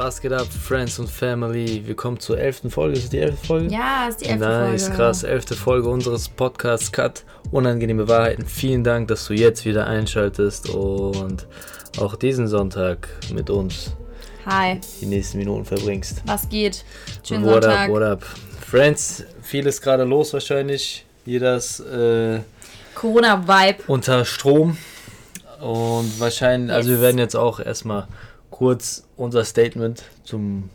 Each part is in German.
Was geht ab, Friends und Family? Willkommen zur elften Folge. Ist es die elfte Folge? Ja, ist die elfte nice, Folge. krass. Elfte Folge unseres Podcasts Cut. Unangenehme Wahrheiten. Vielen Dank, dass du jetzt wieder einschaltest und auch diesen Sonntag mit uns Hi, die nächsten Minuten verbringst. was geht? Schönen what Sonntag. up, what up? Friends, viel ist gerade los wahrscheinlich. Jeder ist äh, Corona-Vibe. unter Strom. Und wahrscheinlich, also wir Yes. werden jetzt auch erstmal kurz unser Statement zum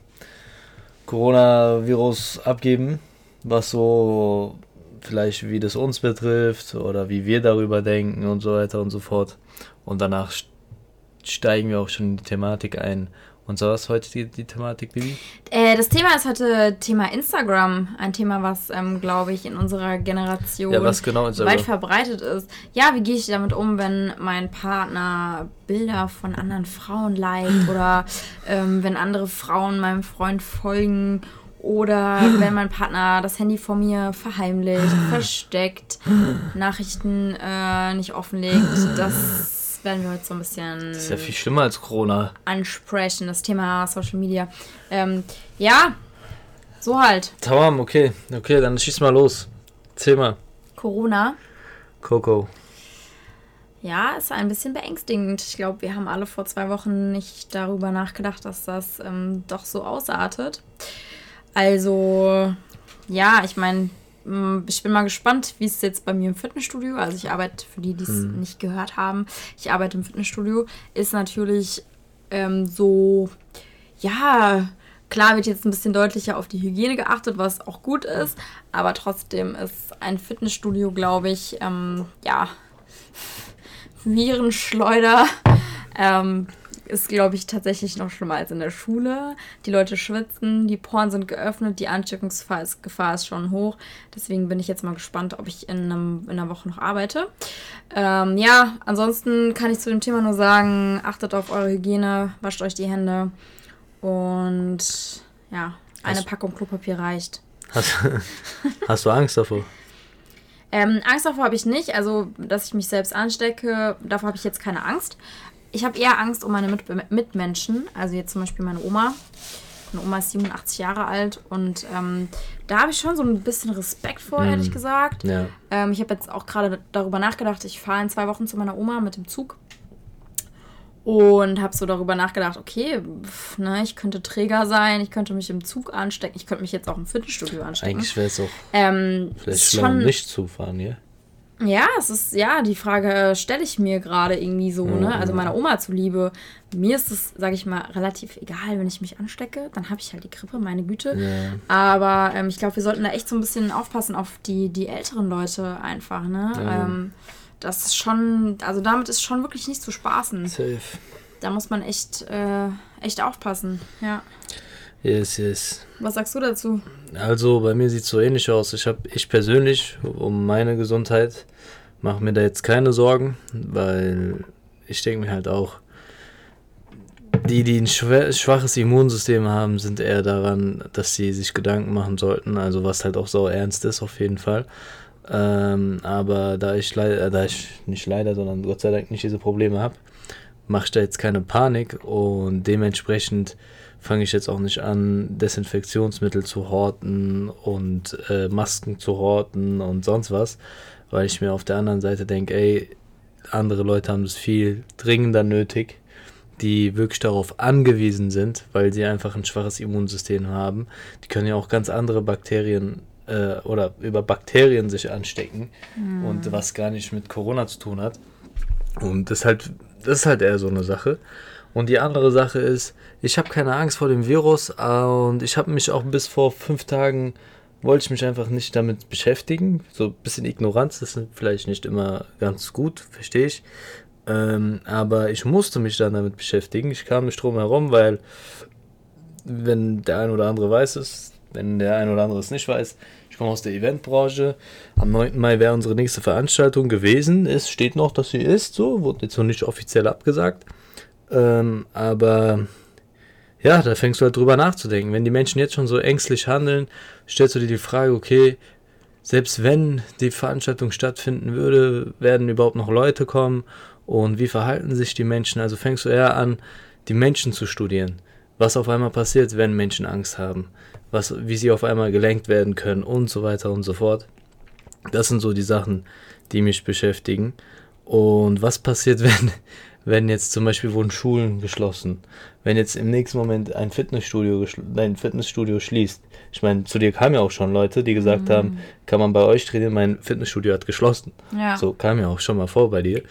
Coronavirus abgeben, was so vielleicht wie das uns betrifft oder wie wir darüber denken und so weiter und so fort. Und danach st- steigen wir auch schon in die Thematik ein. Und so was heute die, die Thematik, Bibi? Äh, das Thema ist heute Thema Instagram. Ein Thema, was, ähm, glaube ich, in unserer Generation Ja, genau ist weit verbreitet ist. Ja, wie gehe ich damit um, wenn mein Partner Bilder von anderen Frauen liked oder ähm, wenn andere Frauen meinem Freund folgen oder wenn mein Partner das Handy vor mir verheimlicht, versteckt, Nachrichten äh, nicht offenlegt. Das werden wir heute so ein bisschen Das ist ja viel schlimmer als Corona. ansprechen, das Thema Social Media. Ähm, ja, so halt. Tamam, okay. Okay, dann schieß mal los. Erzähl mal. Corona. Coco. Ja, ist ein bisschen beängstigend. Ich glaube, wir haben alle vor zwei Wochen nicht darüber nachgedacht, dass das ähm, doch so ausartet. Also, ja, ich meine, ich bin mal gespannt, wie es jetzt bei mir im Fitnessstudio, also ich arbeite, für die, die es nicht gehört haben, ich arbeite im Fitnessstudio, ist natürlich ähm, so, ja, klar wird jetzt ein bisschen deutlicher auf die Hygiene geachtet, was auch gut ist, aber trotzdem ist ein Fitnessstudio, glaube ich, ähm, ja, Virenschleuder. Ähm, ist, glaube ich, tatsächlich noch schlimmer als in der Schule. Die Leute schwitzen, die Poren sind geöffnet, die Ansteckungsgefahr ist, Gefahr ist schon hoch. Deswegen bin ich jetzt mal gespannt, ob ich in, einem, in einer Woche noch arbeite. Ähm, ja, ansonsten kann ich zu dem Thema nur sagen, achtet auf eure Hygiene, wascht euch die Hände und ja, eine Hast- Packung Klopapier reicht. Hast, hast du Angst davor? Ähm, Angst davor habe ich nicht. Also, dass ich mich selbst anstecke, davor habe ich jetzt keine Angst. Ich habe eher Angst um meine Mit Mitmenschen. Also jetzt zum Beispiel meine Oma. Meine Oma ist 87 Jahre alt und ähm, da habe ich schon so ein bisschen Respekt vor, ehrlich gesagt. Ja. Ähm, ich habe jetzt auch gerade darüber nachgedacht, ich fahre in zwei Wochen zu meiner Oma mit dem Zug. Und habe so darüber nachgedacht, okay, pf, ne, ich könnte Träger sein, ich könnte mich im Zug anstecken, ich könnte mich jetzt auch im Fitnessstudio anstecken. Eigentlich wäre es auch ähm, vielleicht schon, nicht zu fahren, ja? Ja, es ist, ja, die Frage stelle ich mir gerade irgendwie so, ne? Also meiner Oma zuliebe. Mir ist es, sage ich mal, relativ egal, wenn ich mich anstecke. Dann habe ich halt die Grippe, meine Güte. Ja. Aber ähm, ich glaube, wir sollten da echt so ein bisschen aufpassen auf die, die älteren Leute einfach, ne? Ja. Ähm, das ist schon, also damit ist schon wirklich nicht zu spaßen. Safe. Da muss man echt, äh, echt aufpassen. Ja. Yes, yes. Was sagst du dazu? Also bei mir sieht es so ähnlich aus. Ich habe, ich persönlich, um meine Gesundheit, mache mir da jetzt keine Sorgen, weil ich denke mir halt auch, die, die ein schwaches Immunsystem haben, sind eher daran, dass sie sich Gedanken machen sollten. Also was halt auch so ernst ist, auf jeden Fall. Ähm, aber da ich leider, da ich nicht leider, sondern Gott sei Dank nicht diese Probleme habe, mache ich da jetzt keine Panik und dementsprechend fange ich jetzt auch nicht an, Desinfektionsmittel zu horten und äh, Masken zu horten und sonst was, weil ich mir auf der anderen Seite denke, ey, andere Leute haben das viel dringender nötig, die wirklich darauf angewiesen sind, weil sie einfach ein schwaches Immunsystem haben. Die können ja auch ganz andere Bakterien äh, oder über Bakterien sich anstecken und was gar nicht mit Corona zu tun hat. Und das ist halt, das ist halt eher so eine Sache. Und die andere Sache ist, ich habe keine Angst vor dem Virus äh, und ich habe mich auch bis vor fünf Tagen, wollte ich mich einfach nicht damit beschäftigen. So ein bisschen Ignoranz ist vielleicht nicht immer ganz gut, verstehe ich. Ähm, aber ich musste mich dann damit beschäftigen. Ich kam nicht drum herum, weil wenn der ein oder andere weiß es, wenn der ein oder andere es nicht weiß, ich komme aus der Eventbranche. Am 9. Mai wäre unsere nächste Veranstaltung gewesen. Es steht noch, dass sie ist, so, wurde jetzt noch nicht offiziell abgesagt. Ähm, aber ja, da fängst du halt drüber nachzudenken. Wenn die Menschen jetzt schon so ängstlich handeln, stellst du dir die Frage, okay, selbst wenn die Veranstaltung stattfinden würde, werden überhaupt noch Leute kommen und wie verhalten sich die Menschen? Also fängst du eher an, die Menschen zu studieren. was auf einmal passiert, wenn Menschen Angst haben, was, wie sie auf einmal gelenkt werden können und so weiter und so fort. Das sind so die Sachen, die mich beschäftigen. Und was passiert, wenn, wenn jetzt zum Beispiel wurden Schulen geschlossen, wenn jetzt im nächsten Moment ein Fitnessstudio, ein Fitnessstudio schließt. Ich meine, zu dir kamen ja auch schon Leute, die gesagt mhm. haben, kann man bei euch trainieren, mein Fitnessstudio hat geschlossen. Ja. So kam ja auch schon mal vor bei dir.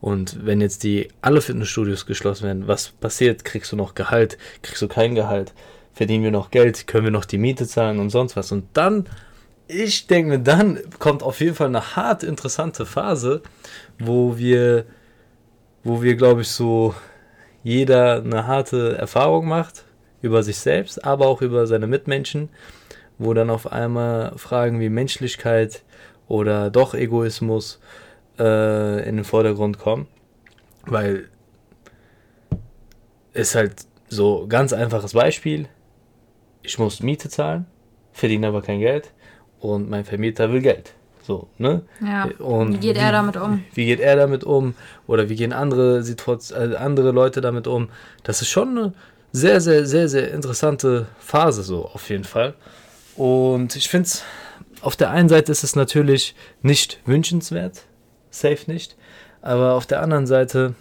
Und wenn jetzt die alle Fitnessstudios geschlossen werden, was passiert? Kriegst du noch Gehalt? Kriegst du kein Gehalt? Verdienen wir noch Geld? Können wir noch die Miete zahlen und sonst was? Und dann, ich denke mir, dann kommt auf jeden Fall eine hart interessante Phase, wo wir, wo wir, glaube ich, so jeder eine harte Erfahrung macht über sich selbst, aber auch über seine Mitmenschen, wo dann auf einmal Fragen wie Menschlichkeit oder doch Egoismus äh, in den Vordergrund kommen, weil ist halt so ganz einfaches Beispiel. Ich muss Miete zahlen, verdiene aber kein Geld und mein Vermieter will Geld. So, ne? Ja. Und wie geht er damit um? Wie geht er damit um? Oder wie gehen andere Situationen, äh, andere Leute damit um? Das ist schon eine sehr, sehr, sehr, sehr interessante Phase, so auf jeden Fall. Und ich finde es, auf der einen Seite ist es natürlich nicht wünschenswert, safe nicht. Aber auf der anderen Seite,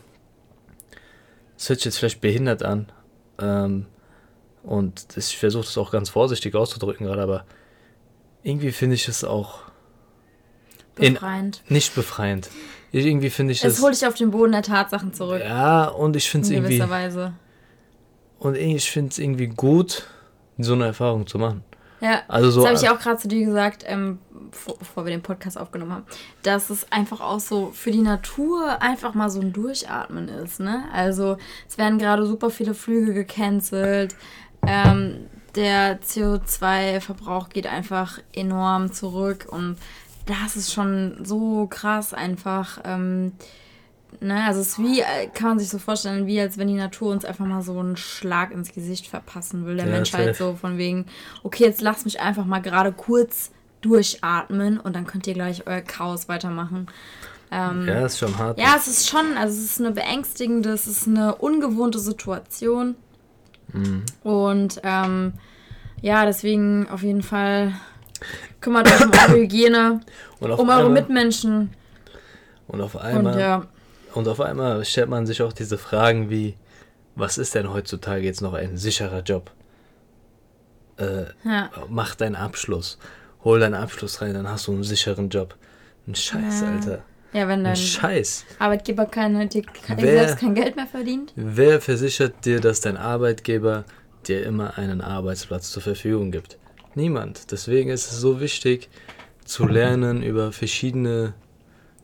es hört sich jetzt vielleicht behindert an. Ähm, und ich versuche das auch ganz vorsichtig auszudrücken gerade, aber irgendwie finde ich es auch befreiend. In, nicht befreiend. Ich, irgendwie finde ich es. Es holt dich auf den Boden der Tatsachen zurück. Ja, und ich finde es irgendwie. Weise. Und ich finde es irgendwie gut, so eine Erfahrung zu machen. Ja, also so, das habe ich auch gerade zu dir gesagt, ähm, vor, bevor wir den Podcast aufgenommen haben, dass es einfach auch so für die Natur einfach mal so ein Durchatmen ist. Ne? Also es werden gerade super viele Flüge gecancelt. Ähm, der CO2-Verbrauch geht einfach enorm zurück und das ist schon so krass einfach. Ähm, ne? Also es ist wie, äh, kann man sich so vorstellen, wie als wenn die Natur uns einfach mal so einen Schlag ins Gesicht verpassen will. Der ja, Mensch halt so von wegen, okay, jetzt lasst mich einfach mal gerade kurz durchatmen und dann könnt ihr gleich euer Chaos weitermachen. Ähm, ja, ist schon hart. Ja, es ist schon, also es ist eine beängstigende, es ist eine ungewohnte Situation. Mhm. Und ähm, ja, deswegen auf jeden Fall kümmert euch um eure Hygiene, um einmal, eure Mitmenschen. Und auf einmal, und, ja. und auf einmal stellt man sich auch diese Fragen wie, was ist denn heutzutage jetzt noch ein sicherer Job? Äh, ja. Mach deinen Abschluss hol deinen Abschluss rein, dann hast du einen sicheren Job. Ein Scheiß, ja. Alter. Ja, wenn dein Scheiß. Arbeitgeber keine, dir wer, selbst kein Geld mehr verdient. Wer versichert dir, dass dein Arbeitgeber dir immer einen Arbeitsplatz zur Verfügung gibt? Niemand. Deswegen ist es so wichtig zu lernen, über verschiedene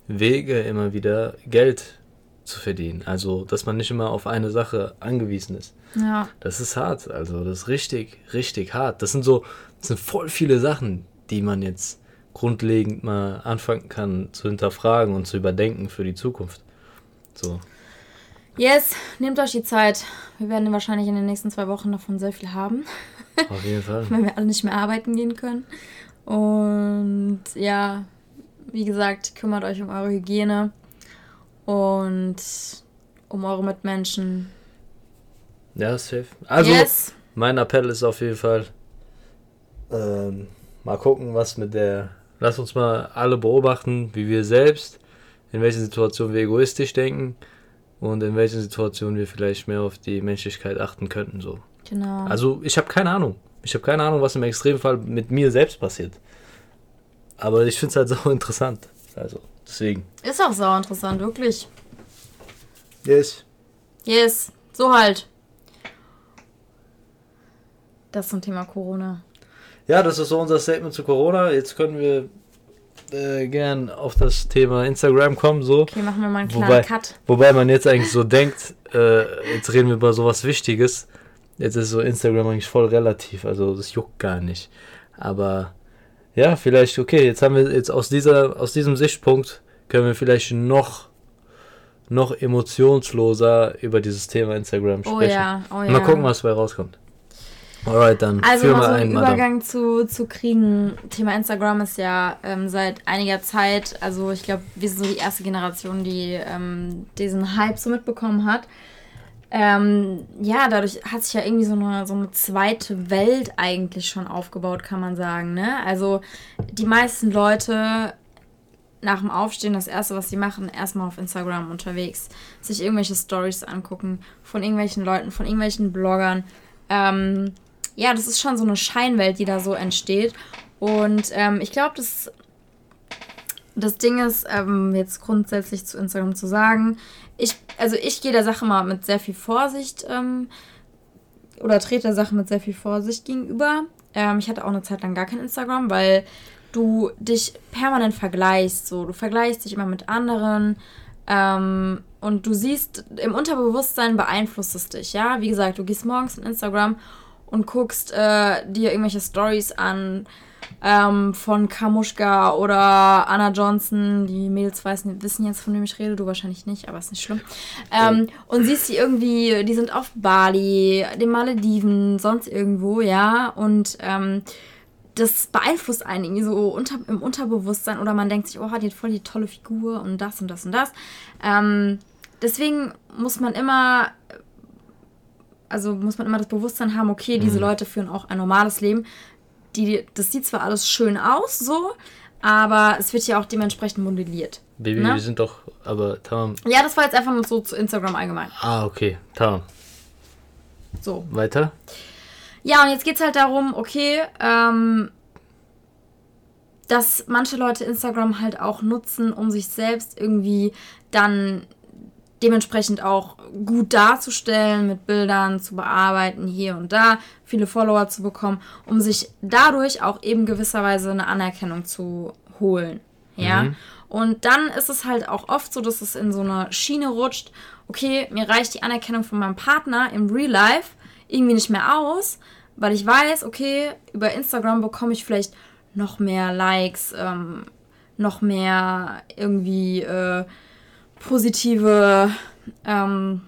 Wege immer wieder Geld zu verdienen. Also, dass man nicht immer auf eine Sache angewiesen ist. Ja. Das ist hart. Also, das ist richtig, richtig hart. Das sind so, das sind voll viele Sachen, die man jetzt grundlegend mal anfangen kann zu hinterfragen und zu überdenken für die Zukunft. So. Yes, nehmt euch die Zeit. Wir werden wahrscheinlich in den nächsten zwei Wochen davon sehr viel haben. Auf jeden Fall. Wenn wir alle nicht mehr arbeiten gehen können. Und ja, wie gesagt, kümmert euch um eure Hygiene und um eure Mitmenschen. Ja, safe. Also, yes. mein Appell ist auf jeden Fall, ähm, mal gucken, was mit der. Lass uns mal alle beobachten, wie wir selbst, in welchen Situationen wir egoistisch denken und in welchen Situationen wir vielleicht mehr auf die Menschlichkeit achten könnten. So. Genau. Also ich habe keine Ahnung. Ich habe keine Ahnung, was im Extremfall mit mir selbst passiert. Aber ich finde es halt so interessant. Also, deswegen. Ist auch sau interessant, wirklich. Yes. Yes. So halt. Das zum Thema Corona. Ja, das ist so unser Statement zu Corona. Jetzt können wir äh, gern auf das Thema Instagram kommen. So. Okay, machen wir mal einen kleinen wobei, Cut. Wobei man jetzt eigentlich so denkt, äh, jetzt reden wir über sowas Wichtiges. Jetzt ist so Instagram eigentlich voll relativ, also das juckt gar nicht. Aber ja, vielleicht, okay, jetzt haben wir jetzt aus dieser, aus diesem Sichtpunkt können wir vielleicht noch noch emotionsloser über dieses Thema Instagram oh sprechen. Oh ja, oh ja. Mal gucken, was dabei rauskommt. Alright, dann also mal so einen Übergang zu, zu kriegen. Thema Instagram ist ja ähm, seit einiger Zeit, also ich glaube, wir sind so die erste Generation, die ähm, diesen Hype so mitbekommen hat. Ähm, ja, dadurch hat sich ja irgendwie so eine, so eine zweite Welt eigentlich schon aufgebaut, kann man sagen. Ne? Also die meisten Leute nach dem Aufstehen, das erste, was sie machen, erstmal auf Instagram unterwegs, sich irgendwelche Stories angucken von irgendwelchen Leuten, von irgendwelchen Bloggern. Ähm, ja, das ist schon so eine Scheinwelt, die da so entsteht. Und ähm, ich glaube, das, das Ding ist, ähm, jetzt grundsätzlich zu Instagram zu sagen, ich, also ich gehe der Sache mal mit sehr viel Vorsicht ähm, oder trete der Sache mit sehr viel Vorsicht gegenüber. Ähm, ich hatte auch eine Zeit lang gar kein Instagram, weil du dich permanent vergleichst. So, du vergleichst dich immer mit anderen. Ähm, und du siehst, im Unterbewusstsein beeinflusst es dich, ja. Wie gesagt, du gehst morgens in Instagram und guckst äh, dir irgendwelche Stories an ähm, von Kamuschka oder Anna Johnson. Die Mädels weißen, wissen jetzt, von wem ich rede, du wahrscheinlich nicht, aber ist nicht schlimm. Ähm, und siehst die irgendwie, die sind auf Bali, den Malediven, sonst irgendwo, ja. Und ähm, das beeinflusst einen irgendwie so unter, im Unterbewusstsein oder man denkt sich, oh, die hat voll die tolle Figur und das und das und das. Ähm, deswegen muss man immer, also muss man immer das Bewusstsein haben, okay, diese mhm. Leute führen auch ein normales Leben die, das sieht zwar alles schön aus, so, aber es wird ja auch dementsprechend modelliert. Baby, ne? wir sind doch, aber tamam. Ja, das war jetzt einfach nur so zu Instagram allgemein. Ah, okay, tamam. So. Weiter? Ja, und jetzt geht es halt darum, okay, ähm, dass manche Leute Instagram halt auch nutzen, um sich selbst irgendwie dann dementsprechend auch gut darzustellen, mit Bildern zu bearbeiten, hier und da, viele Follower zu bekommen, um sich dadurch auch eben gewisserweise eine Anerkennung zu holen. Ja. Mhm. Und dann ist es halt auch oft so, dass es in so eine Schiene rutscht, okay, mir reicht die Anerkennung von meinem Partner im Real Life irgendwie nicht mehr aus, weil ich weiß, okay, über Instagram bekomme ich vielleicht noch mehr Likes, ähm, noch mehr irgendwie äh, positive ähm,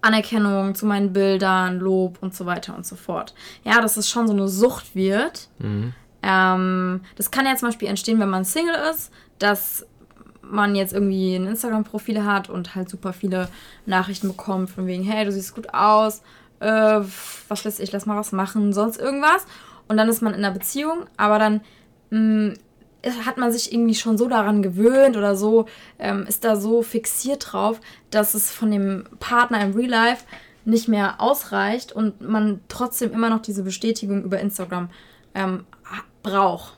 Anerkennung zu meinen Bildern, Lob und so weiter und so fort. Ja, dass es schon so eine Sucht wird. Mhm. Ähm, das kann ja zum Beispiel entstehen, wenn man Single ist, dass man jetzt irgendwie ein Instagram-Profil hat und halt super viele Nachrichten bekommt von wegen, hey, du siehst gut aus, äh, was weiß ich, lass mal was machen, sonst irgendwas. Und dann ist man in einer Beziehung, aber dann mh, mm, hat man sich irgendwie schon so daran gewöhnt oder so, ähm, ist da so fixiert drauf, dass es von dem Partner im Real Life nicht mehr ausreicht und man trotzdem immer noch diese Bestätigung über Instagram ähm, braucht.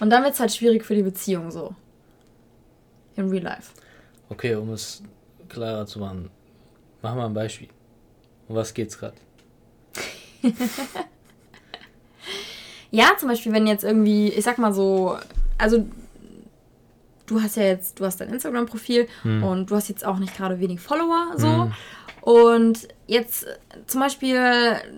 Und dann wird es halt schwierig für die Beziehung so. Im Real Life. Okay, um es klarer zu machen, machen wir ein Beispiel. Um was geht's gerade? Ja, zum Beispiel, wenn jetzt irgendwie, ich sag mal so, also du hast ja jetzt, du hast dein Instagram-Profil hm. und du hast jetzt auch nicht gerade wenig Follower so. Hm. Und jetzt zum Beispiel,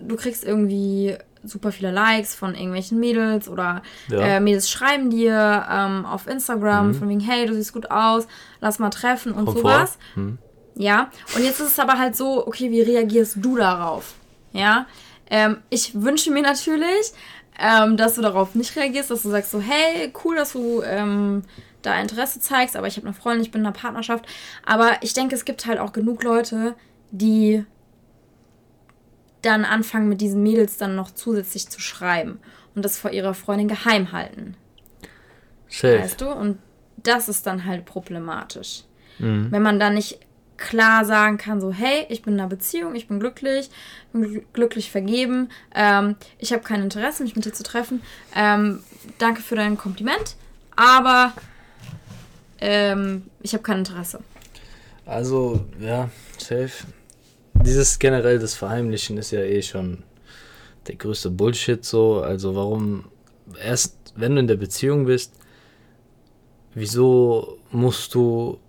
du kriegst irgendwie super viele Likes von irgendwelchen Mädels oder ja. äh, Mädels schreiben dir ähm, auf Instagram mhm. von wegen, hey, du siehst gut aus, lass mal treffen und Kommt sowas. Mhm. Ja, und jetzt ist es aber halt so, okay, wie reagierst du darauf? Ja, ähm, ich wünsche mir natürlich, ähm, dass du darauf nicht reagierst, dass du sagst so, hey, cool, dass du ähm, da Interesse zeigst, aber ich habe eine Freundin, ich bin in einer Partnerschaft. Aber ich denke, es gibt halt auch genug Leute, die dann anfangen, mit diesen Mädels dann noch zusätzlich zu schreiben und das vor ihrer Freundin geheim halten. Safe. Weißt du? Und das ist dann halt problematisch. Mhm. Wenn man da nicht klar sagen kann, so, hey, ich bin in einer Beziehung, ich bin glücklich, bin glücklich vergeben, ähm, ich habe kein Interesse, mich mit dir zu treffen. Ähm, danke für dein Kompliment, aber ähm, ich habe kein Interesse. Also, ja, safe. Dieses generell das Verheimlichen ist ja eh schon der größte Bullshit so. Also warum erst, wenn du in der Beziehung bist, wieso musst du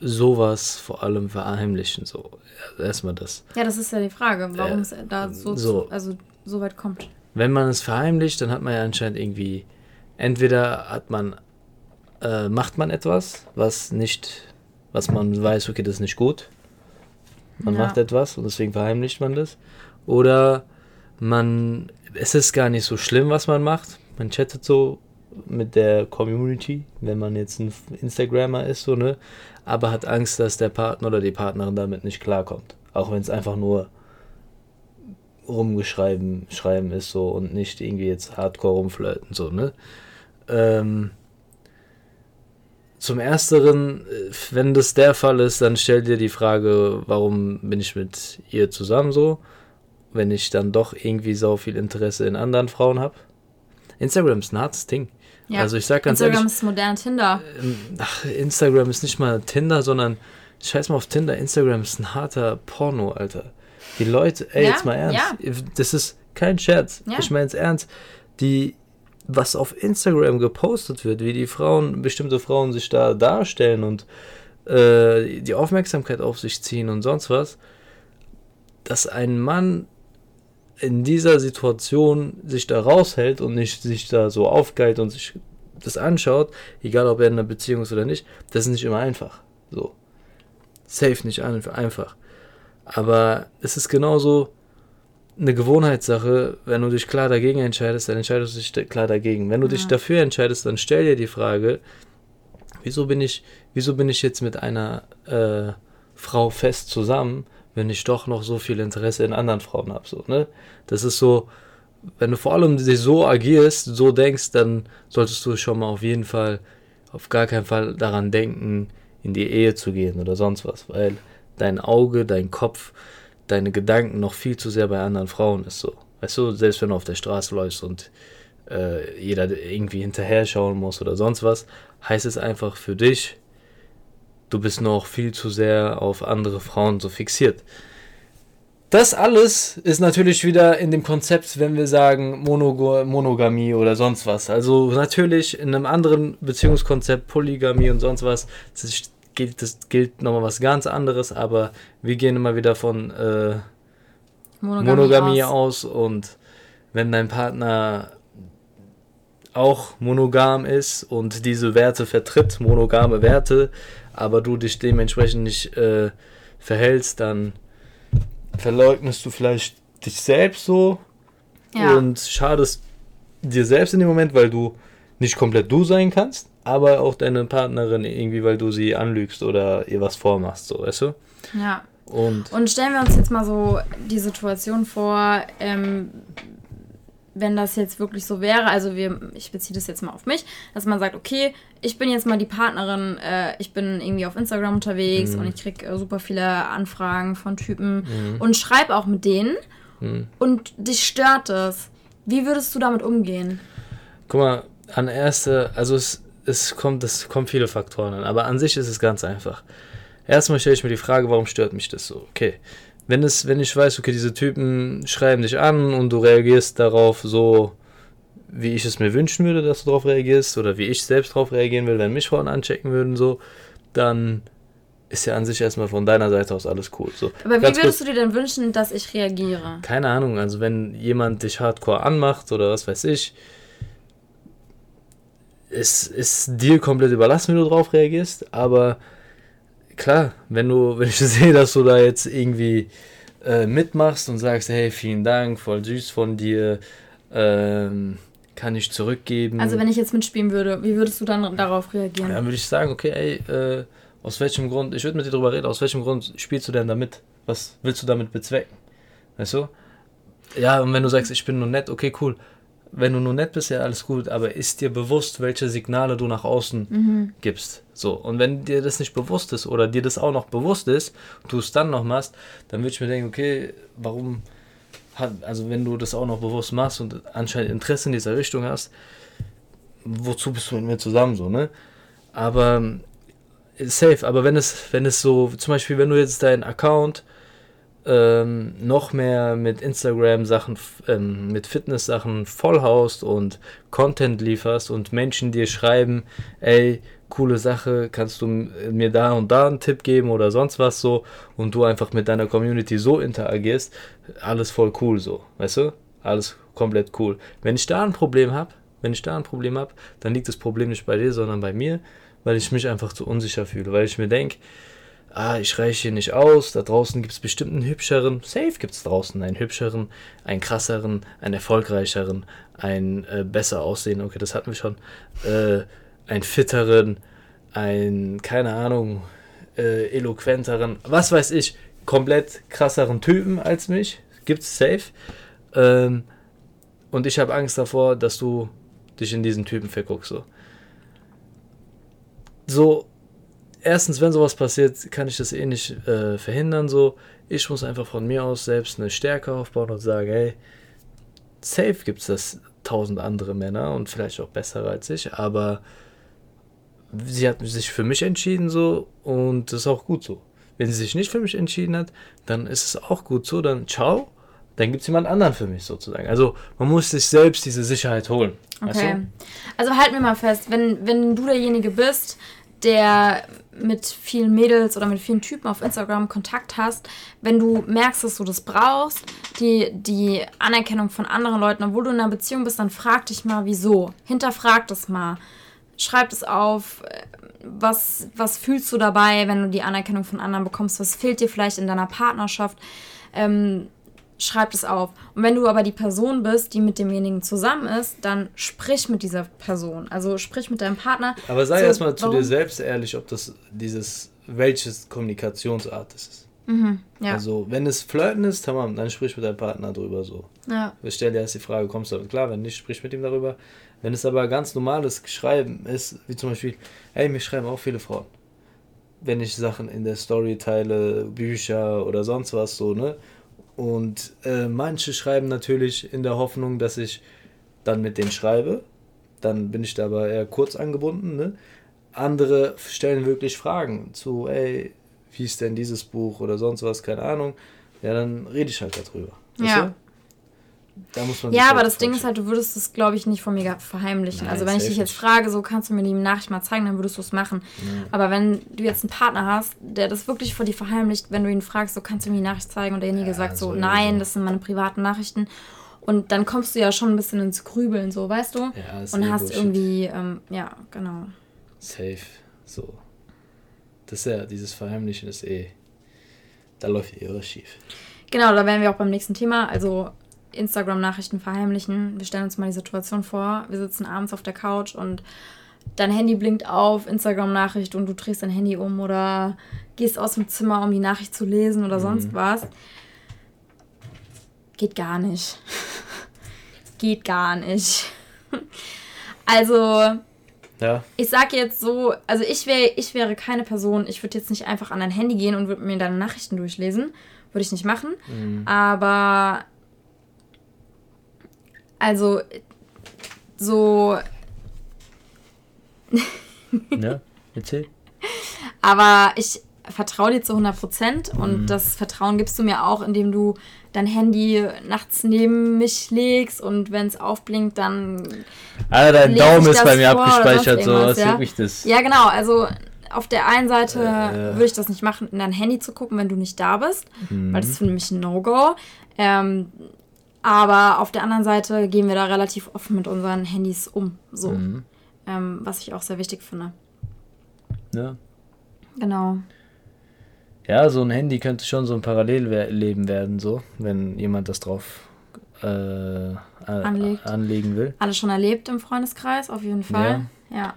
sowas vor allem verheimlichen. So, erstmal das. Ja, das ist ja die Frage, warum äh, es da so, so, also so weit kommt. Wenn man es verheimlicht, dann hat man ja anscheinend irgendwie, entweder hat man, äh, macht man etwas, was nicht, was man weiß, okay, das ist nicht gut. Man ja. macht etwas und deswegen verheimlicht man das. Oder man, es ist gar nicht so schlimm, was man macht. Man chattet so mit der Community, wenn man jetzt ein Instagrammer ist, so, ne? aber hat Angst, dass der Partner oder die Partnerin damit nicht klarkommt. Auch wenn es einfach nur rumgeschreiben schreiben ist so und nicht irgendwie jetzt hardcore rumflirten so, ne? Ähm, zum ersteren, äh, wenn das der Fall ist, dann stell dir die Frage, warum bin ich mit ihr zusammen so, wenn ich dann doch irgendwie so viel Interesse in anderen Frauen habe. Instagram ist ein hartes Ding. Ja. Also ich sag ganz Instagram ehrlich, ist modern Tinder. Ähm, ach, Instagram ist nicht mal Tinder, sondern scheiß mal auf Tinder. Instagram ist ein harter Porno, Alter. Die Leute, ey, ja? jetzt mal ernst. Ja. Das ist kein Scherz. Ich meine es ernst. Die, was auf Instagram gepostet wird, wie die Frauen, bestimmte Frauen sich da darstellen und äh, die Aufmerksamkeit auf sich ziehen und sonst was, dass ein Mann in dieser Situation sich da raushält und nicht sich da so aufgeilt und sich das anschaut, egal ob er in einer Beziehung ist oder nicht, das ist nicht immer einfach. So. Safe nicht einfach. Aber es ist genauso eine Gewohnheitssache. Wenn du dich klar dagegen entscheidest, dann entscheidest du dich klar dagegen. Wenn du ja. dich dafür entscheidest, dann stell dir die Frage, wieso bin ich, wieso bin ich jetzt mit einer äh, Frau fest zusammen, wenn ich doch noch so viel Interesse in anderen Frauen habe. So, ne? Das ist so, wenn du vor allem dich so agierst, so denkst, dann solltest du schon mal auf jeden Fall, auf gar keinen Fall daran denken, in die Ehe zu gehen oder sonst was, weil dein Auge, dein Kopf, deine Gedanken noch viel zu sehr bei anderen Frauen ist so. Weißt du, selbst wenn du auf der Straße läufst und äh, jeder irgendwie hinterher schauen muss oder sonst was, heißt es einfach für dich, du bist noch viel zu sehr auf andere Frauen so fixiert. Das alles ist natürlich wieder in dem Konzept, wenn wir sagen Monog Monogamie oder sonst was. Also natürlich in einem anderen Beziehungskonzept, Polygamie und sonst was, das gilt, das gilt nochmal was ganz anderes, aber wir gehen immer wieder von äh, Monogamie, Monogamie aus. aus und wenn dein Partner auch monogam ist und diese Werte vertritt, monogame Werte, aber du dich dementsprechend nicht äh, verhältst, dann verleugnest du vielleicht dich selbst so ja. und schadest dir selbst in dem Moment, weil du nicht komplett du sein kannst, aber auch deine Partnerin irgendwie, weil du sie anlügst oder ihr was vormachst, so, weißt du? Ja. Und, und stellen wir uns jetzt mal so die Situation vor, ähm, wenn das jetzt wirklich so wäre, also wir, ich beziehe das jetzt mal auf mich, dass man sagt, okay, ich bin jetzt mal die Partnerin, äh, ich bin irgendwie auf Instagram unterwegs mhm. und ich kriege äh, super viele Anfragen von Typen mhm. und schreibe auch mit denen mhm. und dich stört das. Wie würdest du damit umgehen? Guck mal, an erste, also es, es kommt, es kommen viele Faktoren an, aber an sich ist es ganz einfach. Erstmal stelle ich mir die Frage, warum stört mich das so? Okay, wenn es, wenn ich weiß, okay, diese Typen schreiben dich an und du reagierst darauf so, wie ich es mir wünschen würde, dass du darauf reagierst, oder wie ich selbst darauf reagieren will, wenn mich Frauen anchecken würden, so, dann ist ja an sich erstmal von deiner Seite aus alles cool. So, Aber wie würdest kurz, du dir denn wünschen, dass ich reagiere? Keine Ahnung, also wenn jemand dich hardcore anmacht oder was weiß ich, ist, ist dir komplett überlassen, wie du darauf reagierst, aber klar, wenn du, wenn ich sehe, dass du da jetzt irgendwie äh, mitmachst und sagst, hey, vielen Dank, voll süß von dir, ähm, kann ich zurückgeben. Also wenn ich jetzt mitspielen würde, wie würdest du dann darauf reagieren? Dann würde ich sagen, okay, ey, äh, aus welchem Grund, ich würde mit dir darüber reden, aus welchem Grund spielst du denn damit? Was willst du damit bezwecken? Weißt du? Ja, und wenn du sagst, ich bin nur nett, okay, cool wenn du nur nett bist, ja alles gut, aber ist dir bewusst, welche Signale du nach außen mhm. gibst. So, und wenn dir das nicht bewusst ist oder dir das auch noch bewusst ist, du es dann noch machst, dann würde ich mir denken, okay, warum also wenn du das auch noch bewusst machst und anscheinend Interesse in dieser Richtung hast, wozu bist du mit mir zusammen so, ne? Aber safe, aber wenn es, wenn es so, zum Beispiel, wenn du jetzt deinen Account ähm, noch mehr mit Instagram-Sachen, ähm, mit Fitness-Sachen vollhaust und Content lieferst und Menschen dir schreiben, ey, coole Sache, kannst du mir da und da einen Tipp geben oder sonst was so und du einfach mit deiner Community so interagierst, alles voll cool so, weißt du? Alles komplett cool. Wenn ich da ein Problem habe, wenn ich da ein Problem habe, dann liegt das Problem nicht bei dir, sondern bei mir, weil ich mich einfach zu unsicher fühle, weil ich mir denke, ah, ich reiche hier nicht aus, da draußen gibt es bestimmt einen hübscheren, safe gibt es draußen einen hübscheren, einen krasseren, einen erfolgreicheren, einen äh, besser aussehenden, okay, das hatten wir schon, äh, einen fitteren, einen, keine Ahnung, äh, eloquenteren, was weiß ich, komplett krasseren Typen als mich. Gibt's safe. Ähm, und ich habe Angst davor, dass du dich in diesen Typen verguckst. So. so, erstens, wenn sowas passiert, kann ich das eh nicht äh, verhindern. So, ich muss einfach von mir aus selbst eine Stärke aufbauen und sagen, hey, safe gibt es das tausend andere Männer und vielleicht auch bessere als ich, aber sie hat sich für mich entschieden so und das ist auch gut so. Wenn sie sich nicht für mich entschieden hat, dann ist es auch gut so, dann ciao, dann gibt es jemand anderen für mich sozusagen. Also man muss sich selbst diese Sicherheit holen. Okay. Weißt du? Also halten wir mal fest, wenn, wenn du derjenige bist, der mit vielen Mädels oder mit vielen Typen auf Instagram Kontakt hast, wenn du merkst, dass du das brauchst, die, die Anerkennung von anderen Leuten, obwohl du in einer Beziehung bist, dann frag dich mal, wieso. Hinterfrag das mal. Schreib es auf. Was, was fühlst du dabei, wenn du die Anerkennung von anderen bekommst? Was fehlt dir vielleicht in deiner Partnerschaft? Ähm, schreib es auf. Und wenn du aber die Person bist, die mit demjenigen zusammen ist, dann sprich mit dieser Person. Also sprich mit deinem Partner. Aber sei so, erstmal zu dir selbst ehrlich, ob das dieses, welches Kommunikationsart es ist. Mhm, ja. Also, wenn es Flirten ist, tamam, dann sprich mit deinem Partner drüber so. Ja. Ich stelle dir erst die Frage, kommst du damit klar? Wenn nicht, sprich mit ihm darüber. Wenn es aber ganz normales Schreiben ist, wie zum Beispiel, hey, mir schreiben auch viele Frauen. Wenn ich Sachen in der Story teile, Bücher oder sonst was so, ne? Und äh, manche schreiben natürlich in der Hoffnung, dass ich dann mit denen schreibe. Dann bin ich da aber eher kurz angebunden. Ne? Andere stellen wirklich Fragen zu, ey, wie ist denn dieses Buch oder sonst was, keine Ahnung. Ja, dann rede ich halt darüber. Ja. Da muss man ja, aber das Ding ist halt, du würdest es, glaube ich, nicht von mir verheimlichen. Nein, also wenn ich dich jetzt frage, so kannst du mir die Nachricht mal zeigen, dann würdest du es machen. Ja. Aber wenn du jetzt einen Partner hast, der das wirklich vor dir verheimlicht, wenn du ihn fragst, so kannst du mir die Nachricht zeigen und derjenige ja, sagt so, nein, so. das sind meine privaten Nachrichten. Und dann kommst du ja schon ein bisschen ins Grübeln, so, weißt du? Ja, und eh hast Bullshit. irgendwie, ähm, ja, genau. Safe, so. Das ist ja, dieses Verheimlichen ist eh, da läuft eh was schief. Genau, da wären wir auch beim nächsten Thema. Also Instagram-Nachrichten verheimlichen. Wir stellen uns mal die Situation vor, wir sitzen abends auf der Couch und dein Handy blinkt auf, Instagram-Nachricht und du drehst dein Handy um oder gehst aus dem Zimmer, um die Nachricht zu lesen oder mhm. sonst was. Geht gar nicht. Geht gar nicht. also, ja. ich sag jetzt so, also ich, wär, ich wäre keine Person, ich würde jetzt nicht einfach an dein Handy gehen und würde mir deine Nachrichten durchlesen. Würde ich nicht machen. Mhm. Aber also so. ja, erzähl. Aber ich vertraue dir zu 100 Prozent und mhm. das Vertrauen gibst du mir auch, indem du dein Handy nachts neben mich legst und wenn es aufblinkt, dann. Ah, dein Daumen ist bei mir abgespeichert, so was ja? wirklich das. Ja, genau, also auf der einen Seite äh, würde ich das nicht machen, in dein Handy zu gucken, wenn du nicht da bist, mhm. weil das ist für mich ein No-Go. Ähm, aber auf der anderen Seite gehen wir da relativ offen mit unseren Handys um. So. Mhm. Ähm, was ich auch sehr wichtig finde. Ja. Genau. Ja, so ein Handy könnte schon so ein Parallelleben werden, so, wenn jemand das drauf äh, anlegen will. Alles schon erlebt im Freundeskreis, auf jeden Fall. Ja. Ja,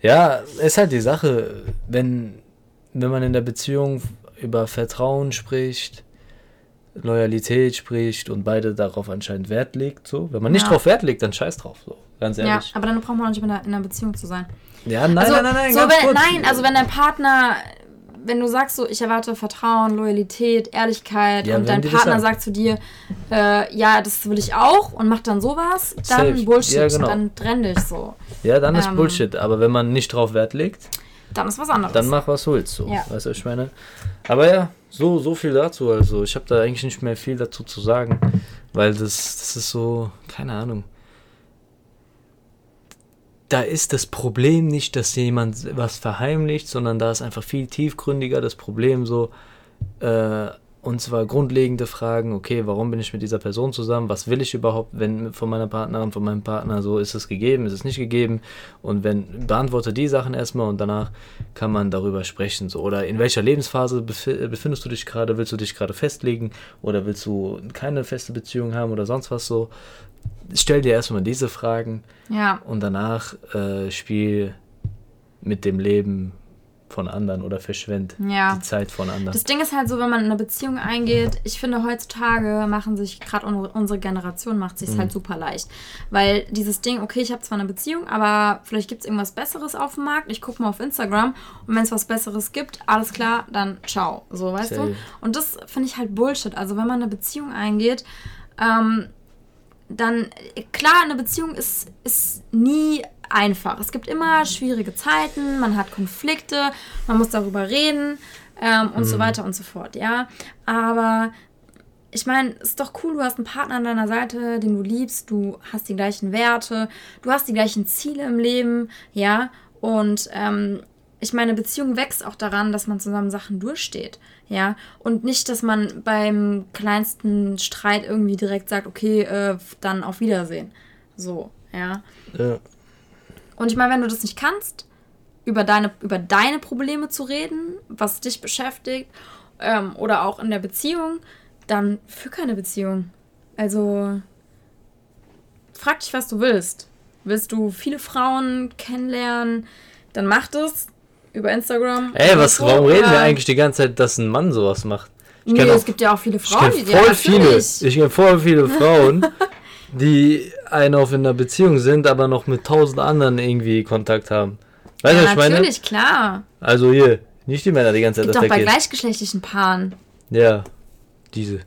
ja ist halt die Sache, wenn, wenn man in der Beziehung über Vertrauen spricht, Loyalität spricht und beide darauf anscheinend Wert legt. So. Wenn man nicht ja. drauf Wert legt, dann scheiß drauf. So. Ganz ehrlich. Ja, aber dann braucht man auch nicht mehr in einer Beziehung zu sein. Ja, nein, also, nein, nein, nein. So, wenn, nein, also wenn dein Partner, wenn du sagst so, ich erwarte Vertrauen, Loyalität, Ehrlichkeit ja, und dein Partner sagt zu dir, äh, ja, das will ich auch und macht dann sowas, dann Safe. Bullshit, ja, genau. dann trenn dich so. Ja, dann ist ähm, Bullshit, aber wenn man nicht drauf Wert legt, dann ist was anderes. Dann mach was du willst, so. Ja. Weißt du, ich meine. Aber ja, so, so viel dazu. Also ich habe da eigentlich nicht mehr viel dazu zu sagen, weil das, das ist so, keine Ahnung. Da ist das Problem nicht, dass jemand was verheimlicht, sondern da ist einfach viel tiefgründiger das Problem so, äh, und zwar grundlegende Fragen, okay, warum bin ich mit dieser Person zusammen? Was will ich überhaupt, wenn von meiner Partnerin, von meinem Partner so, ist es gegeben, ist es nicht gegeben? Und wenn, beantworte die Sachen erstmal und danach kann man darüber sprechen. So. Oder in welcher Lebensphase befindest du dich gerade? Willst du dich gerade festlegen? Oder willst du keine feste Beziehung haben oder sonst was so? Stell dir erstmal diese Fragen. Ja. Und danach äh, spiel mit dem Leben von anderen oder verschwend Ja. die Zeit von anderen. Das Ding ist halt so, wenn man in eine Beziehung eingeht, ich finde heutzutage machen sich, gerade unsere Generation macht sich Mhm. halt super leicht. Weil dieses Ding, okay, ich habe zwar eine Beziehung, aber vielleicht gibt es irgendwas Besseres auf dem Markt. Ich gucke mal auf Instagram und wenn es was Besseres gibt, alles klar, dann ciao. So, weißt Safe. du? Und das finde ich halt Bullshit. Also wenn man eine Beziehung eingeht, ähm, dann, klar, eine Beziehung ist, ist nie einfach. Es gibt immer schwierige Zeiten, man hat Konflikte, man muss darüber reden ähm, und so weiter und so fort, ja. Aber ich meine, ist doch cool, du hast einen Partner an deiner Seite, den du liebst, du hast die gleichen Werte, du hast die gleichen Ziele im Leben, ja. Und ähm, ich meine, Beziehung wächst auch daran, dass man zusammen Sachen durchsteht, ja. Und nicht, dass man beim kleinsten Streit irgendwie direkt sagt, okay, äh, dann auf Wiedersehen. So, ja. ja. Und ich meine, wenn du das nicht kannst, über deine, über deine Probleme zu reden, was dich beschäftigt, ähm, oder auch in der Beziehung, dann für keine Beziehung. Also, frag dich, was du willst. Willst du viele Frauen kennenlernen, dann mach das über Instagram. Ey, was, so, warum reden wir eigentlich die ganze Zeit, dass ein Mann sowas macht? Ich Nee, kenn auch- es gibt ja auch viele Ich Frauen, kenne die voll viele, ich kenne voll viele Frauen, die einen auf in einer Beziehung sind, aber noch mit tausend anderen irgendwie Kontakt haben. Weißt du, ja, was ich meine? natürlich, klar. Also hier, nicht die Männer die ganze Zeit Gibt doch bei gleichgeschlechtlichen Paaren Ja, diese.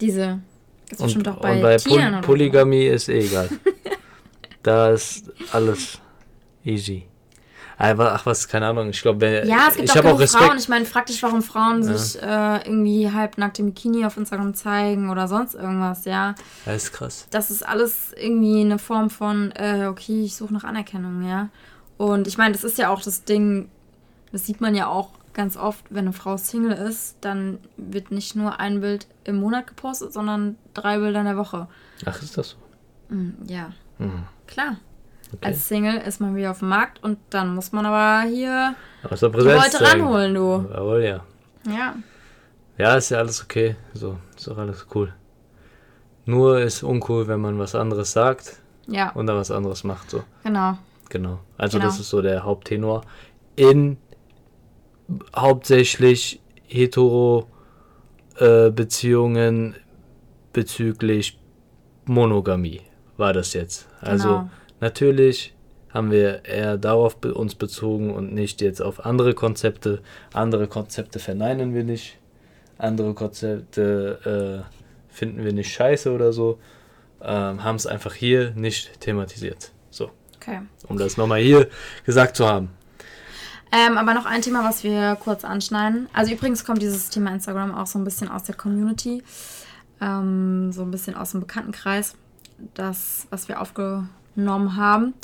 diese. Gibt's Und, bestimmt auch bei, und bei Tieren Poly. Polygamie ist eh egal. da ist alles easy. Aber, ach was, keine Ahnung, ich glaube, Ja, es gibt ich auch auch Respekt. Frauen. Ich meine, frag dich, warum Frauen sich äh, irgendwie halbnackt im Bikini auf Instagram zeigen oder sonst irgendwas, ja. Das ist krass. Das ist alles irgendwie eine Form von, äh, okay, ich suche nach Anerkennung, ja. Und ich meine, das ist ja auch das Ding, das sieht man ja auch ganz oft, wenn eine Frau Single ist, dann wird nicht nur ein Bild im Monat gepostet, sondern drei Bilder in der Woche. Ach, ist das so? Hm, ja, Hm. klar. Okay. Als Single ist man wieder auf dem Markt und dann muss man aber hier Aus der die Leute ranholen, du. Jawohl, ja. Ja. Ja, ist ja alles okay. So, ist doch alles cool. Nur ist uncool, wenn man was anderes sagt Ja, und dann was anderes macht. So, genau. genau. Also Genau. das ist so der Haupttenor. In hauptsächlich hetero äh, Beziehungen bezüglich Monogamie war das jetzt. Also Genau. Natürlich haben wir eher darauf be uns bezogen und nicht jetzt auf andere Konzepte. Andere Konzepte verneinen wir nicht. Andere Konzepte äh, finden wir nicht scheiße oder so. Ähm, haben es einfach hier nicht thematisiert. So, Okay. um das nochmal hier gesagt zu haben. Ähm, aber noch ein Thema, was wir kurz anschneiden. Also übrigens kommt dieses Thema Instagram auch so ein bisschen aus der Community, ähm, so ein bisschen aus dem Bekanntenkreis, das, was wir aufgenommen haben.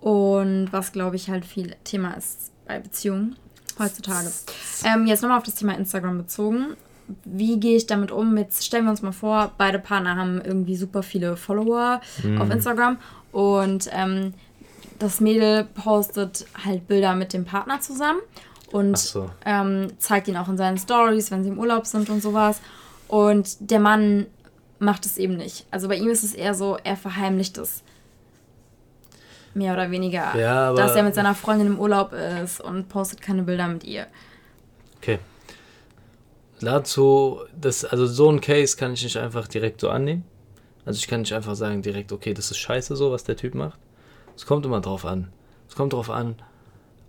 Und was, glaube ich, halt viel Thema ist bei Beziehungen heutzutage. Ähm, jetzt nochmal auf das Thema Instagram bezogen. Wie gehe ich damit um? Jetzt stellen wir uns mal vor, beide Partner haben irgendwie super viele Follower auf Instagram und ähm, das Mädel postet halt Bilder mit dem Partner zusammen und so. ähm, zeigt ihn auch in seinen Stories, wenn sie im Urlaub sind und sowas. Und der Mann macht es eben nicht. Also bei ihm ist es eher so, er verheimlicht es. Mehr oder weniger. Ja, aber- dass er mit seiner Freundin im Urlaub ist und postet keine Bilder mit ihr. Okay. Dazu, das, also so ein Case kann ich nicht einfach direkt so annehmen. Also ich kann nicht einfach sagen direkt, okay, das ist scheiße so, was der Typ macht. Es kommt immer drauf an. Es kommt drauf an,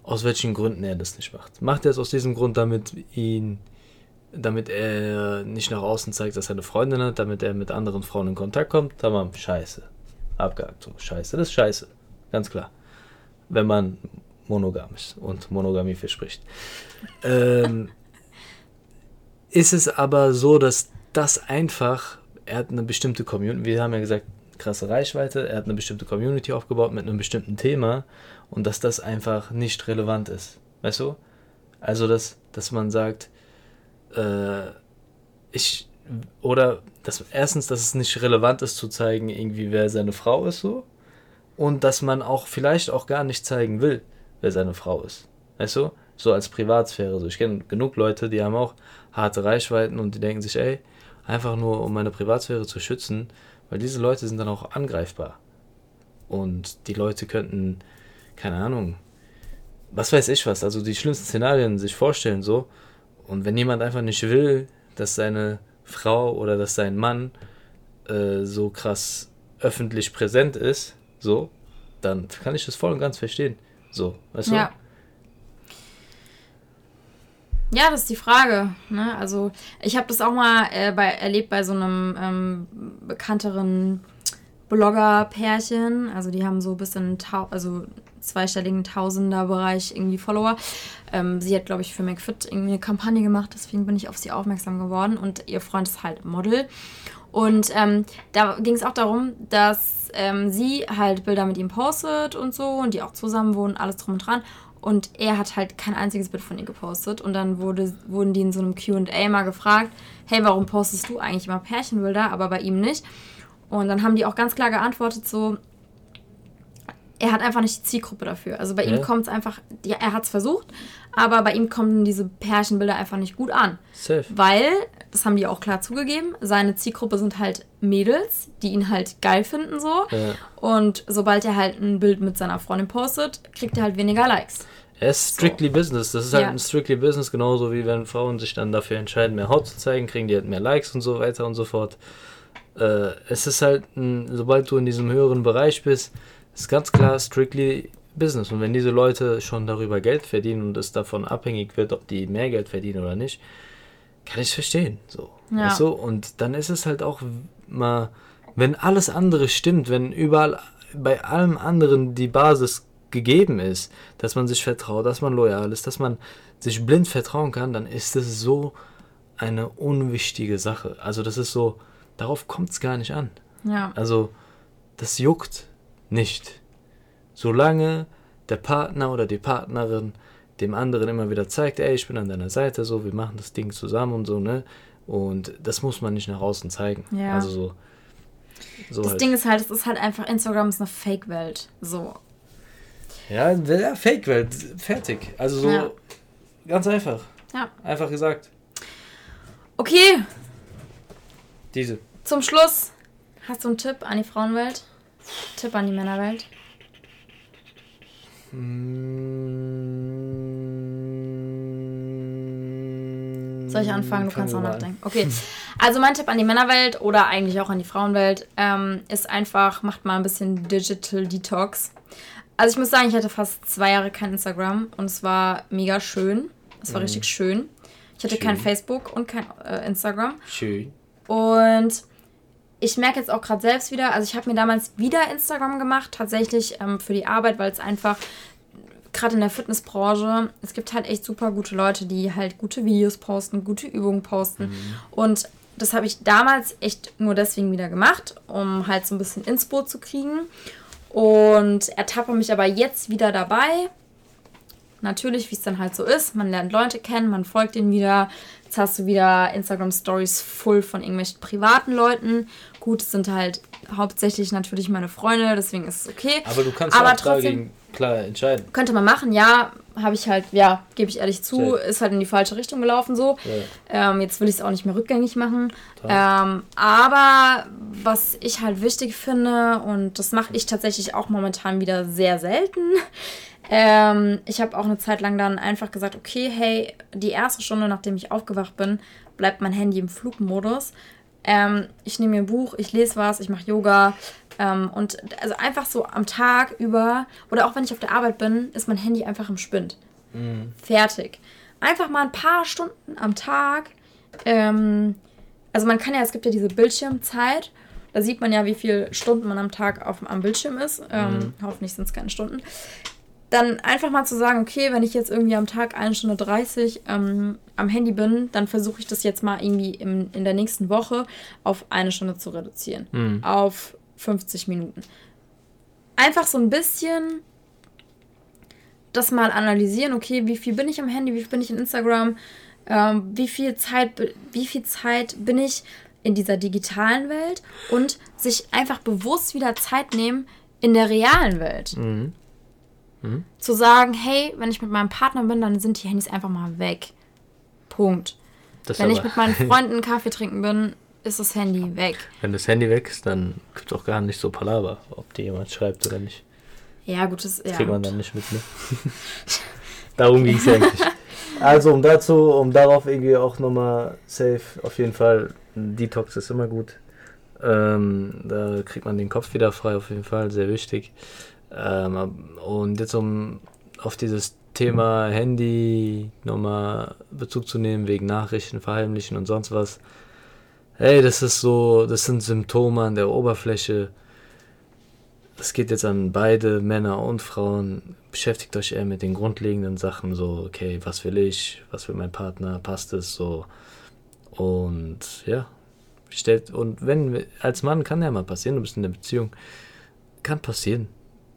aus welchen Gründen er das nicht macht. Macht er es aus diesem Grund, damit ihn, damit er nicht nach außen zeigt, dass er eine Freundin hat, damit er mit anderen Frauen in Kontakt kommt, tamam, scheiße. Abgehakt, so, scheiße, das ist scheiße. Ganz klar. Wenn man monogam ist und Monogamie verspricht. Ähm, ist es aber so, dass das einfach, er hat eine bestimmte Community, wir haben ja gesagt, krasse Reichweite, er hat eine bestimmte Community aufgebaut mit einem bestimmten Thema und dass das einfach nicht relevant ist. Weißt du? Also, dass, dass man sagt, äh, ich, oder dass erstens, dass es nicht relevant ist zu zeigen, irgendwie, wer seine Frau ist, so. Und dass man auch vielleicht auch gar nicht zeigen will, wer seine Frau ist. Weißt du? So als Privatsphäre. So. Ich kenne genug Leute, die haben auch harte Reichweiten und die denken sich, ey, einfach nur um meine Privatsphäre zu schützen, weil diese Leute sind dann auch angreifbar. Und die Leute könnten, keine Ahnung, was weiß ich was, also die schlimmsten Szenarien sich vorstellen so. Und wenn jemand einfach nicht will, dass seine Frau oder dass sein Mann äh, so krass öffentlich präsent ist, so, dann kann ich das voll und ganz verstehen. So, weißt ja. du? Ja, das ist die Frage. Ne? Also ich habe das auch mal äh, bei, erlebt bei so einem ähm, bekannteren Blogger-Pärchen. Also die haben so ein bisschen, also zweistelligen Tausender-Bereich irgendwie Follower. Ähm, sie hat, glaube ich, für McFit irgendwie eine Kampagne gemacht, deswegen bin ich auf sie aufmerksam geworden. Und ihr Freund ist halt Model. Und ähm, da ging es auch darum, dass ähm, sie halt Bilder mit ihm postet und so und die auch zusammen wohnen, alles drum und dran. Und er hat halt kein einziges Bild von ihr gepostet. Und dann wurde, wurden die in so einem QA mal gefragt, hey, warum postest du eigentlich immer Pärchenbilder, aber bei ihm nicht? Und dann haben die auch ganz klar geantwortet, so, er hat einfach nicht die Zielgruppe dafür. Also bei ja. ihm kommt es einfach, ja, er hat es versucht, aber bei ihm kommen diese Pärchenbilder einfach nicht gut an. Safe. Weil, das haben die auch klar zugegeben, seine Zielgruppe sind halt Mädels, die ihn halt geil finden so. Ja. Und sobald er halt ein Bild mit seiner Freundin postet, kriegt er halt weniger Likes. Er ist strictly so. business. Das ist halt ja. ein strictly business, genauso wie wenn Frauen sich dann dafür entscheiden, mehr Haut zu zeigen, kriegen die halt mehr Likes und so weiter und so fort. Äh, es ist halt, ein, sobald du in diesem höheren Bereich bist, ist ganz klar strictly Business. Und wenn diese Leute schon darüber Geld verdienen und es davon abhängig wird, ob die mehr Geld verdienen oder nicht, kann ich verstehen. So. Ja. Weißt du? Und dann ist es halt auch mal, wenn alles andere stimmt, wenn überall bei allem anderen die Basis gegeben ist, dass man sich vertraut, dass man loyal ist, dass man sich blind vertrauen kann, dann ist es so eine unwichtige Sache. Also das ist so, darauf kommt es gar nicht an. Ja. Also das juckt nicht. Solange der Partner oder die Partnerin dem anderen immer wieder zeigt, ey, ich bin an deiner Seite, so, wir machen das Ding zusammen und so, ne? Und das muss man nicht nach außen zeigen. Ja. Also so. so das halt. Ding ist halt, es ist halt einfach, Instagram ist eine Fake-Welt. So. Ja, Fake-Welt, fertig. Also so ja. ganz einfach. Ja. Einfach gesagt. Okay. Diese. Zum Schluss, hast du einen Tipp an die Frauenwelt? Tipp an die Männerwelt? Soll ich anfangen? Du kannst auch nachdenken. Okay. Also mein Tipp an die Männerwelt oder eigentlich auch an die Frauenwelt ähm, ist einfach, macht mal ein bisschen Digital Detox. Also ich muss sagen, ich hatte fast zwei Jahre kein Instagram und es war mega schön. Es war mhm. richtig schön. Ich hatte schön. kein Facebook und kein äh, Instagram. Schön. Und ich merke jetzt auch gerade selbst wieder, also ich habe mir damals wieder Instagram gemacht, tatsächlich ähm, für die Arbeit, weil es einfach gerade in der Fitnessbranche, es gibt halt echt super gute Leute, die halt gute Videos posten, gute Übungen posten. Mhm. Und das habe ich damals echt nur deswegen wieder gemacht, um halt so ein bisschen Inspo zu kriegen. Und ertappe mich aber jetzt wieder dabei. Natürlich, wie es dann halt so ist. Man lernt Leute kennen, man folgt ihnen wieder. Jetzt hast du wieder Instagram Stories voll von irgendwelchen privaten Leuten. Gut, es sind halt hauptsächlich natürlich meine Freunde, deswegen ist es okay. Aber du kannst Aber trotzdem, klar entscheiden. Könnte man machen, ja, habe ich halt, ja, gebe ich ehrlich zu, Sehr. ist halt in die falsche Richtung gelaufen so. Ja. Ähm, jetzt will ich es auch nicht mehr rückgängig machen. Ähm, aber was ich halt wichtig finde, und das mache ich tatsächlich auch momentan wieder sehr selten, ähm, ich habe auch eine Zeit lang dann einfach gesagt, okay, hey, die erste Stunde, nachdem ich aufgewacht bin, bleibt mein Handy im Flugmodus. Ähm, ich nehme mir ein Buch, ich lese was, ich mache Yoga. Ähm, und also einfach so am Tag über, oder auch wenn ich auf der Arbeit bin, ist mein Handy einfach im Spind. Mhm. Fertig. Einfach mal ein paar Stunden am Tag. Ähm, also man kann ja, es gibt ja diese Bildschirmzeit. Da sieht man ja, wie viele Stunden man am Tag auf, am Bildschirm ist. Ähm, mhm. Hoffentlich sind es keine Stunden dann einfach mal zu sagen, okay, wenn ich jetzt irgendwie am Tag eine Stunde 30 ähm, am Handy bin, dann versuche ich das jetzt mal irgendwie im, in der nächsten Woche auf eine Stunde zu reduzieren. Mhm. Auf 50 Minuten. Einfach so ein bisschen das mal analysieren, okay, wie viel bin ich am Handy, wie viel bin ich in Instagram, ähm, wie viel Zeit, wie viel Zeit bin ich in dieser digitalen Welt und sich einfach bewusst wieder Zeit nehmen in der realen Welt. Mhm. Mhm. Zu sagen, hey, wenn ich mit meinem Partner bin, dann sind die Handys einfach mal weg. Punkt. Das wenn ich mit meinen Freunden Kaffee trinken bin, ist das Handy weg. Wenn das Handy weg ist, dann gibt es auch gar nicht so Palaver, ob dir jemand schreibt oder nicht. Ja, gut, das, das ja, kriegt man dann nicht mit, ne? Darum ging es ja eigentlich. Also um dazu, um darauf irgendwie auch nochmal safe, auf jeden Fall, Detox ist immer gut. Ähm, da kriegt man den Kopf wieder frei, auf jeden Fall, sehr wichtig. Ähm, und jetzt um auf dieses Thema Handy nochmal Bezug zu nehmen, wegen Nachrichten, Verheimlichen und sonst was. Hey, das ist so, das sind Symptome an der Oberfläche. Das geht jetzt an beide Männer und Frauen. Beschäftigt euch eher mit den grundlegenden Sachen, so, okay, was will ich, was will mein Partner, passt es so. Und ja, stellt, und wenn, als Mann kann ja mal passieren, du bist in der Beziehung, kann passieren,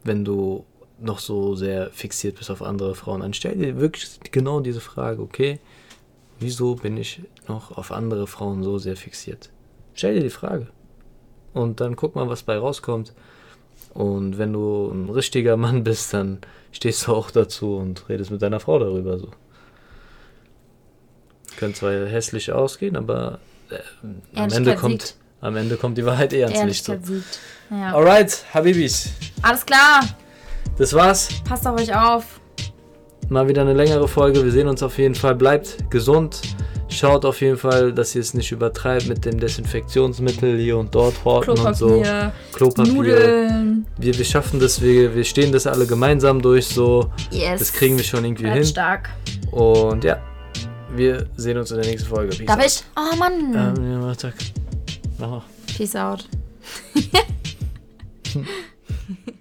wenn du noch so sehr fixiert bist auf andere Frauen. Dann stell dir wirklich genau diese Frage, okay, wieso bin ich noch auf andere Frauen so sehr fixiert? Stell dir die Frage. Und dann guck mal, was bei rauskommt. Und wenn du ein richtiger Mann bist, dann stehst du auch dazu und redest mit deiner Frau darüber. So. Können zwar hässlich ausgehen, aber äh, am, Ende kommt, am Ende kommt die Wahrheit eh ans Licht. So. Ja. Alright, Habibis. Alles klar. Das war's. Passt auf euch auf. Mal wieder eine längere Folge. Wir sehen uns auf jeden Fall. Bleibt gesund. Schaut auf jeden Fall, dass ihr es nicht übertreibt mit dem Desinfektionsmittel hier und dort horten und so. Klopapier. Nudeln. Wir, wir schaffen das, wir, wir stehen das alle gemeinsam durch so. Yes. Das kriegen wir schon irgendwie Bleibt hin. stark. Und ja, wir sehen uns in der nächsten Folge. Peace Darf out. ich? Oh Mann. Ähm, ja. Peace out.